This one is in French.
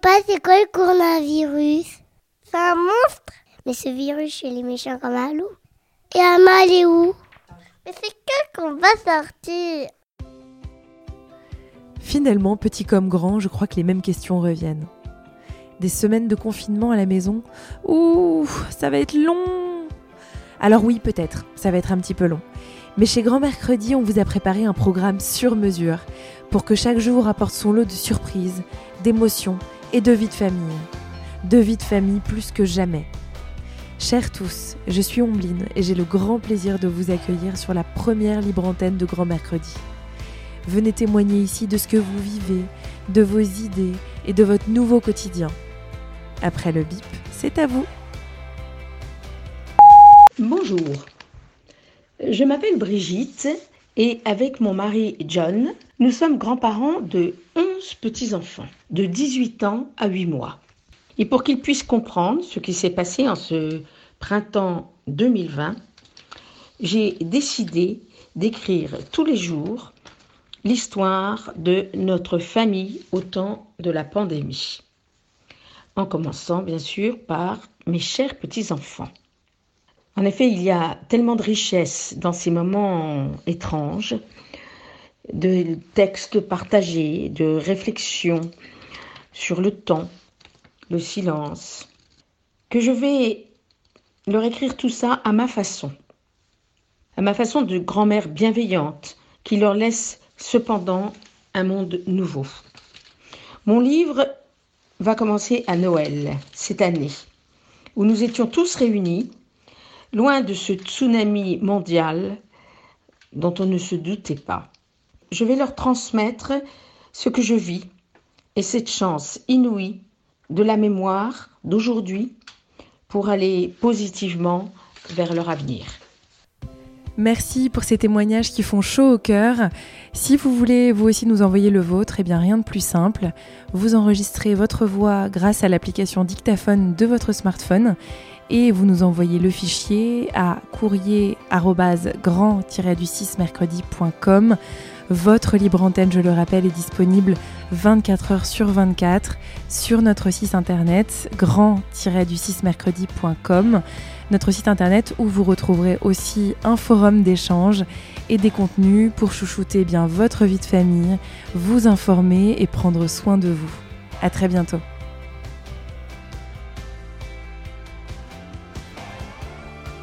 Papa, c'est quoi le coronavirus? C'est un monstre Mais ce virus chez les méchants comme un loup. Et Amma, elle est où? Mais c'est quand qu'on va sortir Finalement, petit comme grand, je crois que les mêmes questions reviennent. Des semaines de confinement à la maison? Ouh, ça va être long Alors oui, peut-être, ça va être un petit peu long. Mais chez Grand Mercredi, on vous a préparé un programme sur mesure pour que chaque jour apporte son lot de surprises, d'émotions et de vie de famille. De vie de famille plus que jamais. Chers tous, je suis Ombline et j'ai le grand plaisir de vous accueillir sur la première libre antenne de Grand Mercredi. Venez témoigner ici de ce que vous vivez, de vos idées et de votre nouveau quotidien. Après le bip, c'est à vous. Bonjour, je m'appelle Brigitte et avec mon mari John, nous sommes grands-parents de 11 petits-enfants, de 18 ans à 8 mois. Et pour qu'ils puissent comprendre ce qui s'est passé en ce printemps 2020, j'ai décidé d'écrire tous les jours l'histoire de notre famille au temps de la pandémie. En commençant bien sûr par mes chers petits-enfants. En effet, il y a tellement de richesse dans ces moments étranges, de textes partagés, de réflexions sur le temps, le silence, que je vais leur écrire tout ça à ma façon, à ma façon de grand-mère bienveillante qui leur laisse cependant un monde nouveau. Mon livre va commencer à Noël cette année, où nous étions tous réunis loin de ce tsunami mondial dont on ne se doutait pas. Je vais leur transmettre ce que je vis et cette chance inouïe de la mémoire d'aujourd'hui pour aller positivement vers leur avenir. Merci pour ces témoignages qui font chaud au cœur. Si vous voulez vous aussi nous envoyer le vôtre, eh bien rien de plus simple. Vous enregistrez votre voix grâce à l'application dictaphone de votre smartphone et vous nous envoyez le fichier à courrier du 6 mercredi.com. Votre libre antenne, je le rappelle, est disponible 24 heures sur 24 sur notre site internet grand-du 6 mercredi.com, notre site internet où vous retrouverez aussi un forum d'échange et des contenus pour chouchouter bien votre vie de famille, vous informer et prendre soin de vous. À très bientôt.